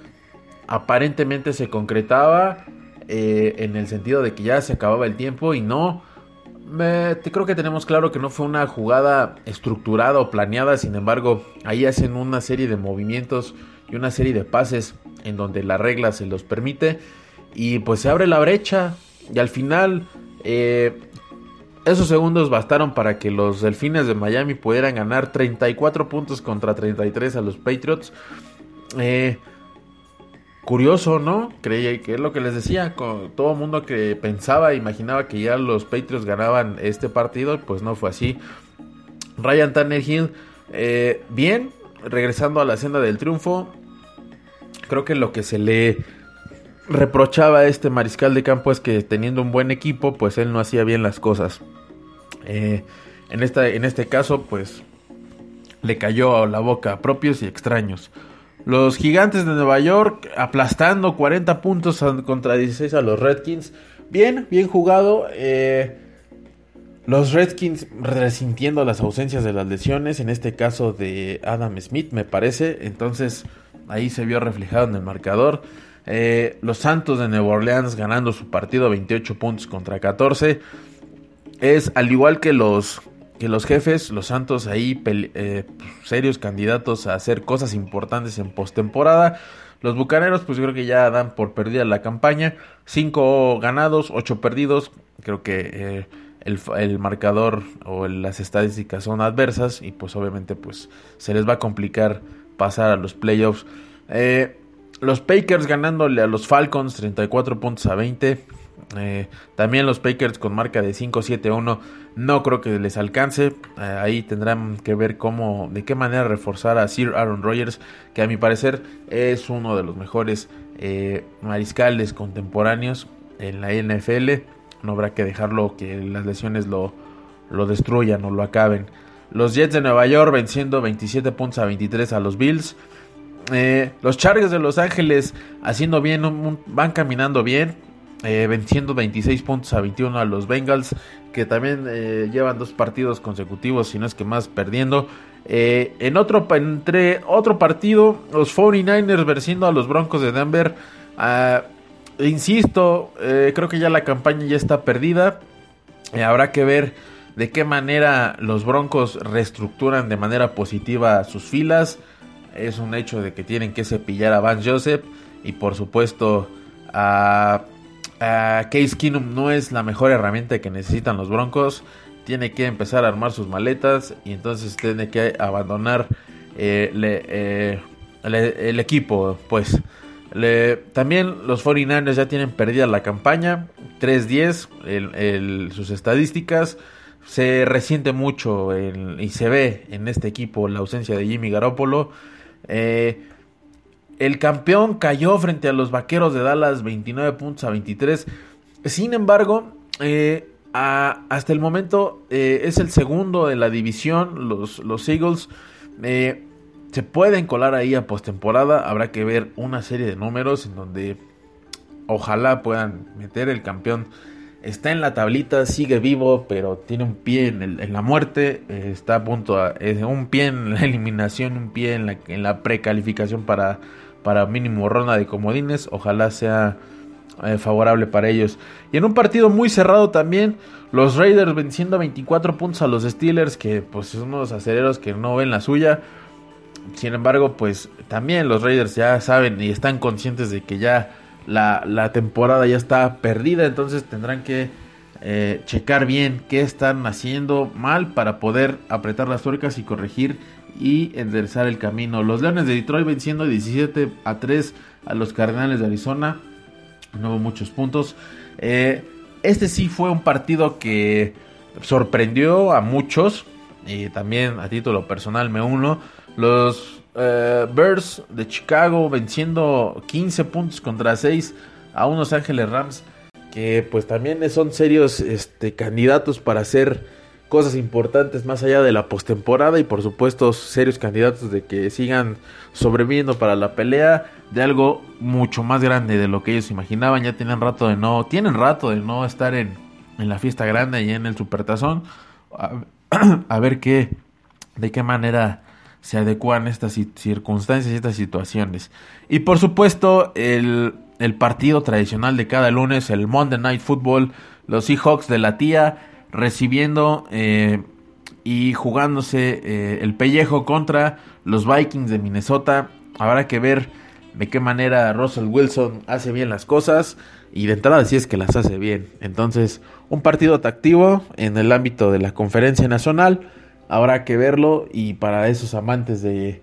aparentemente se concretaba eh, en el sentido de que ya se acababa el tiempo y no te creo que tenemos claro que no fue una jugada estructurada o planeada, sin embargo, ahí hacen una serie de movimientos y una serie de pases en donde la regla se los permite y pues se abre la brecha y al final eh, esos segundos bastaron para que los Delfines de Miami pudieran ganar 34 puntos contra 33 a los Patriots. Eh, curioso, ¿no? Creía que es lo que les decía, con todo el mundo que pensaba, imaginaba que ya los Patriots ganaban este partido, pues no fue así. Ryan Tannehill, eh, bien, regresando a la senda del triunfo. Creo que lo que se le reprochaba a este mariscal de campo es que teniendo un buen equipo, pues él no hacía bien las cosas. Eh, en, esta, en este caso, pues le cayó a la boca a propios y extraños. Los gigantes de Nueva York aplastando 40 puntos contra 16 a los Redskins. Bien, bien jugado. Eh, los Redskins resintiendo las ausencias de las lesiones, en este caso de Adam Smith, me parece. Entonces ahí se vio reflejado en el marcador. Eh, los Santos de Nueva Orleans ganando su partido 28 puntos contra 14. es al igual que los que los jefes, los Santos ahí eh, serios candidatos a hacer cosas importantes en postemporada. Los Bucaneros, pues creo que ya dan por perdida la campaña. Cinco ganados, ocho perdidos. Creo que eh, el, marcador o las estadísticas son adversas y pues obviamente pues se les va a complicar pasar a los playoffs. Eh, los Packers ganándole a los Falcons 34 puntos a 20. Eh, también los Packers con marca de 5-7-1 no creo que les alcance. Eh, ahí tendrán que ver cómo, de qué manera reforzar a Sir Aaron Rodgers, que a mi parecer es uno de los mejores mariscales contemporáneos en la NFL. No habrá que dejarlo que las lesiones lo, lo destruyan o lo acaben. Los Jets de Nueva York venciendo 27 puntos a 23 a los Bills. Eh, los Chargers de Los Ángeles haciendo bien, van caminando bien, eh, venciendo 26 puntos a 21 a los Bengals, que también eh, llevan dos partidos consecutivos, si no es que más perdiendo. en otro, entre otro partido, los 49ers venciendo a los Broncos de Denver. Ah, insisto, creo que ya la campaña ya está perdida. habrá que ver de qué manera los Broncos reestructuran de manera positiva sus filas es un hecho de que tienen que cepillar a Van Joseph y por supuesto a, Case Keenum no es la mejor herramienta que necesitan los Broncos. Tiene que empezar a armar sus maletas y entonces tiene que abandonar eh, eh, el equipo. Pues también los 49ers ya tienen perdida la campaña. 3-10 sus estadísticas se resiente mucho y se ve en este equipo la ausencia de Jimmy Garoppolo. Eh, el campeón cayó frente a los Vaqueros de Dallas 29 puntos a 23. Sin embargo, eh, hasta el momento eh, es el segundo de la división. Los, los Eagles se pueden colar ahí a postemporada. Habrá que ver una serie de números en donde ojalá puedan meter el campeón está en la tablita, sigue vivo, pero tiene un pie en, la muerte, eh, está a punto, de un pie en la eliminación, un pie en la precalificación para, para mínimo ronda de comodines, ojalá sea eh, favorable para ellos. Y en un partido muy cerrado también, los Raiders venciendo 24 puntos a los Steelers, que pues son unos aceleros que no ven la suya. Sin embargo, pues también los Raiders ya saben y están conscientes de que ya la, temporada ya está perdida, entonces tendrán que eh, checar bien qué están haciendo mal para poder apretar las tuercas y corregir y enderezar el camino. Los Leones de Detroit venciendo 17 a 3 a los Cardenales de Arizona. No hubo muchos puntos. Eh, este sí fue un partido que sorprendió a muchos. Y también a título personal me uno. Los eh, Bears de Chicago venciendo 15 puntos contra 6 a unos Ángeles Rams que pues también son serios este, candidatos para hacer cosas importantes más allá de la postemporada y por supuesto serios candidatos de que sigan sobreviviendo para la pelea de algo mucho más grande de lo que ellos imaginaban. Ya tienen rato de no, tienen rato de no estar en, en la fiesta grande y en el supertazón. A, a ver qué, de qué manera se adecuan estas circunstancias y estas situaciones. Y por supuesto, el, partido tradicional de cada lunes, el Monday Night Football, los Seahawks de la tía recibiendo eh, y jugándose eh, el pellejo contra los Vikings de Minnesota. Habrá que ver de qué manera Russell Wilson hace bien las cosas y de entrada si es que las hace bien. Entonces, un partido atractivo en el ámbito de la conferencia nacional habrá que verlo y para esos amantes de,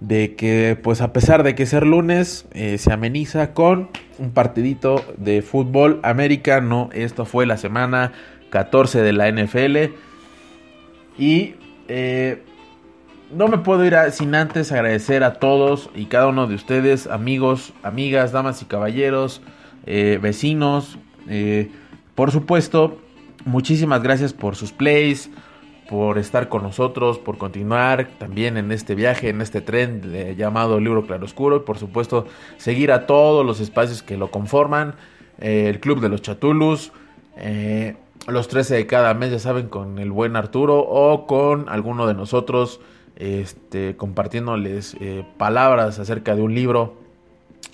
de que pues a pesar de que ser lunes eh, se ameniza con un partidito de fútbol americano. Esto fue la semana 14 de la NFL y eh, no me puedo ir sin antes agradecer a todos y cada uno de ustedes, amigos, amigas, damas y caballeros, eh, vecinos. por supuesto, muchísimas gracias por sus plays, por estar con nosotros, por continuar también en este viaje, en este tren llamado Libro Claroscuro y por supuesto seguir a todos los espacios que lo conforman, eh, el Club de los Chatulus, eh, los 13 de cada mes, ya saben, con el buen Arturo o con alguno de nosotros, este, compartiéndoles eh, palabras acerca de un libro,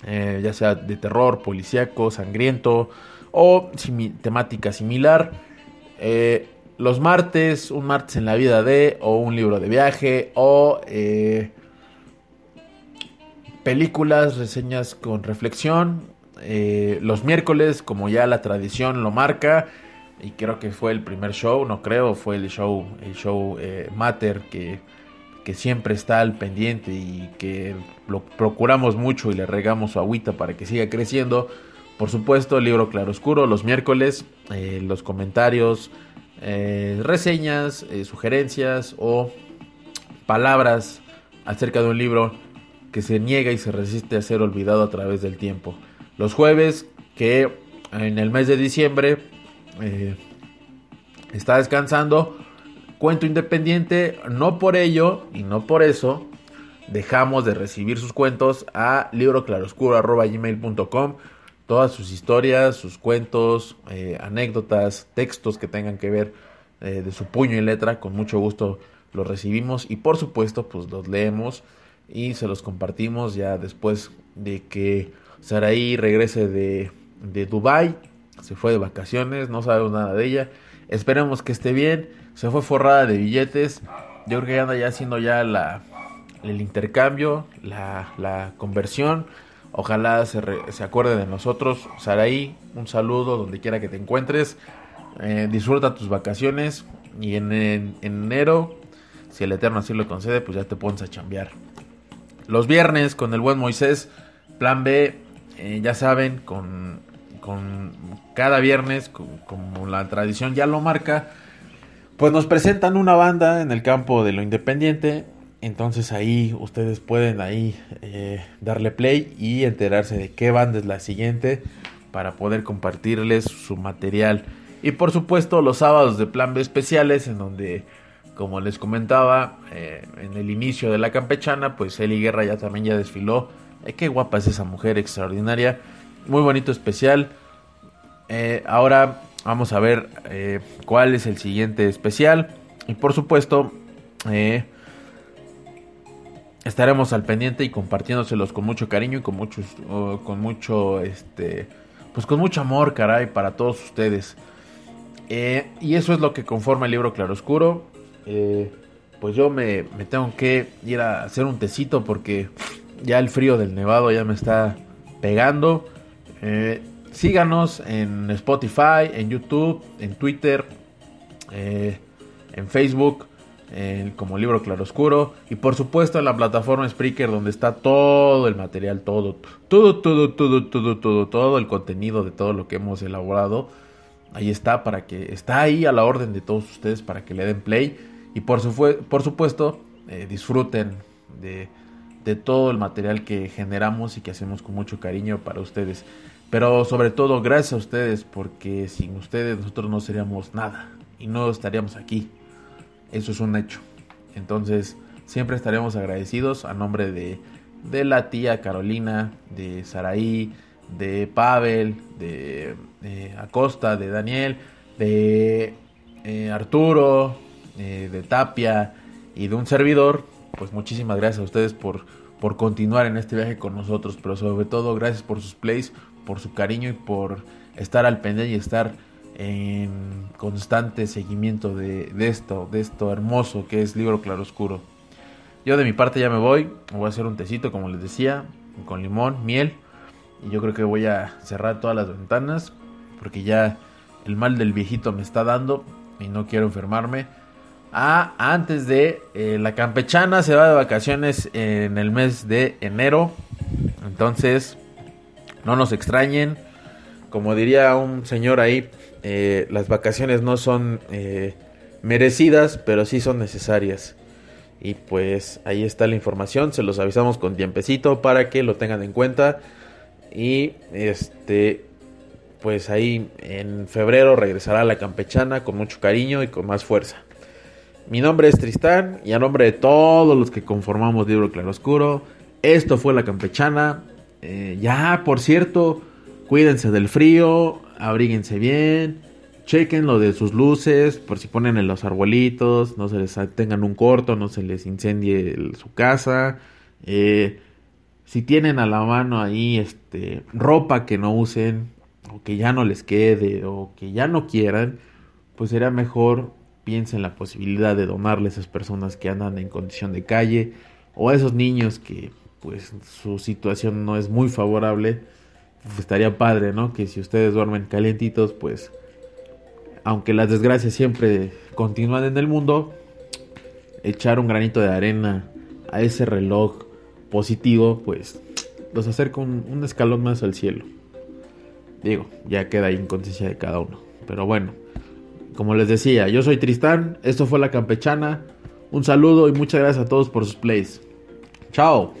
ya sea de terror, policíaco, sangriento o temática similar. eh, los martes, un martes en la vida de, o un libro de viaje, o eh, películas, reseñas con reflexión. Eh, los miércoles, como ya la tradición lo marca, y creo que fue el primer show, no creo, fue el show, el show eh, Mater que, que siempre está al pendiente y que lo procuramos mucho y le regamos su agüita para que siga creciendo. Por supuesto, el libro Claroscuro los miércoles, eh, los comentarios, eh, reseñas, sugerencias o palabras acerca de un libro que se niega y se resiste a ser olvidado a través del tiempo. Los jueves, que en el mes de diciembre eh, está descansando, cuento independiente, no por ello y no por eso dejamos de recibir sus cuentos a libroclaroscuro.gmail.com todas sus historias, sus cuentos, eh, anécdotas, textos que tengan que ver eh, de su puño y letra, con mucho gusto los recibimos. Y por supuesto pues los leemos y se los compartimos ya después de que Saraí regrese de, de Dubai, se fue de vacaciones, no sabemos nada de ella, esperemos que esté bien, se fue forrada de billetes, yo creo que anda ya haciendo ya la, el intercambio, la, la conversión, Ojalá se, se, acuerde de nosotros. Saraí, un saludo donde quiera que te encuentres. Eh, disfruta tus vacaciones. Y en, en, en, enero, si el Eterno así lo concede, pues ya te pones a chambear. Los viernes con el buen Moisés, plan B, eh, ya saben, con, con cada viernes, como la tradición ya lo marca, pues nos presentan una banda en el campo de lo independiente entonces ahí ustedes pueden ahí eh, darle play y enterarse de qué banda es la siguiente para poder compartirles su material. Y por supuesto los sábados de plan B especiales en donde, como les comentaba eh, en el inicio de la campechana, pues Eli Guerra ya también ya desfiló. Eh, qué guapa es esa mujer extraordinaria. Muy bonito especial. Eh, ahora vamos a ver cuál es el siguiente especial. Y por supuesto... Eh, estaremos al pendiente y compartiéndoselos con mucho cariño y con mucho, con mucho, este, pues con mucho amor, caray, para todos ustedes. Eh, y eso es lo que conforma el libro Claroscuro. Eh, pues yo me, me, tengo que ir a hacer un tecito porque ya el frío del nevado ya me está pegando. Eh, síganos en Spotify, en YouTube, en Twitter, en Facebook eh, como libro claroscuro y por supuesto en la plataforma Spreaker donde está todo el material, todo, todo, todo, todo, todo, todo, todo el contenido de todo lo que hemos elaborado. Ahí está para que está ahí a la orden de todos ustedes para que le den play y por, su, por supuesto eh, disfruten de todo el material que generamos y que hacemos con mucho cariño para ustedes. Pero sobre todo gracias a ustedes porque sin ustedes nosotros no seríamos nada y no estaríamos aquí. Eso es un hecho. Entonces, siempre estaremos agradecidos a nombre de, de la tía Carolina, de Saraí, de Pavel, de, de, Acosta, de Daniel, de eh, Arturo, eh, de Tapia y de un servidor. Pues muchísimas gracias a ustedes por, por continuar en este viaje con nosotros, pero sobre todo gracias por sus plays, por su cariño y por estar al pendiente y estar en constante seguimiento de, esto, de esto hermoso que es Libro Claroscuro. Yo de mi parte ya me voy, voy a hacer un tecito como les decía, con limón, miel, y yo creo que voy a cerrar todas las ventanas porque ya el mal del viejito me está dando y no quiero enfermarme. Ah, antes de eh, la campechana se va de vacaciones en el mes de enero, entonces no nos extrañen. Como diría un señor ahí, eh, las vacaciones no son eh, merecidas, pero sí son necesarias. Y pues ahí está la información, se los avisamos con tiempecito para que lo tengan en cuenta. Y este, pues ahí en febrero regresará la campechana con mucho cariño y con más fuerza. Mi nombre es Tristán y a nombre de todos los que conformamos Libro Claroscuro, esto fue la campechana. Eh, ya, por cierto, cuídense del frío, abríguense bien, chequen lo de sus luces, por si ponen en los arbolitos, no se les tengan un corto, no se les incendie su casa. Eh, si tienen a la mano ahí este ropa que no usen o que ya no les quede o que ya no quieran, pues sería mejor piensa en la posibilidad de donarle a esas personas que andan en condición de calle o a esos niños que pues su situación no es muy favorable. Pues, estaría padre, ¿no? Que si ustedes duermen calientitos, pues aunque las desgracias siempre continúan en el mundo, echar un granito de arena a ese reloj positivo, pues los acerca un, un escalón más al cielo. Digo, ya queda ahí de cada uno. Pero bueno, como les decía, yo soy Tristán, esto fue La Campechana. Un saludo y muchas gracias a todos por sus plays. Chao.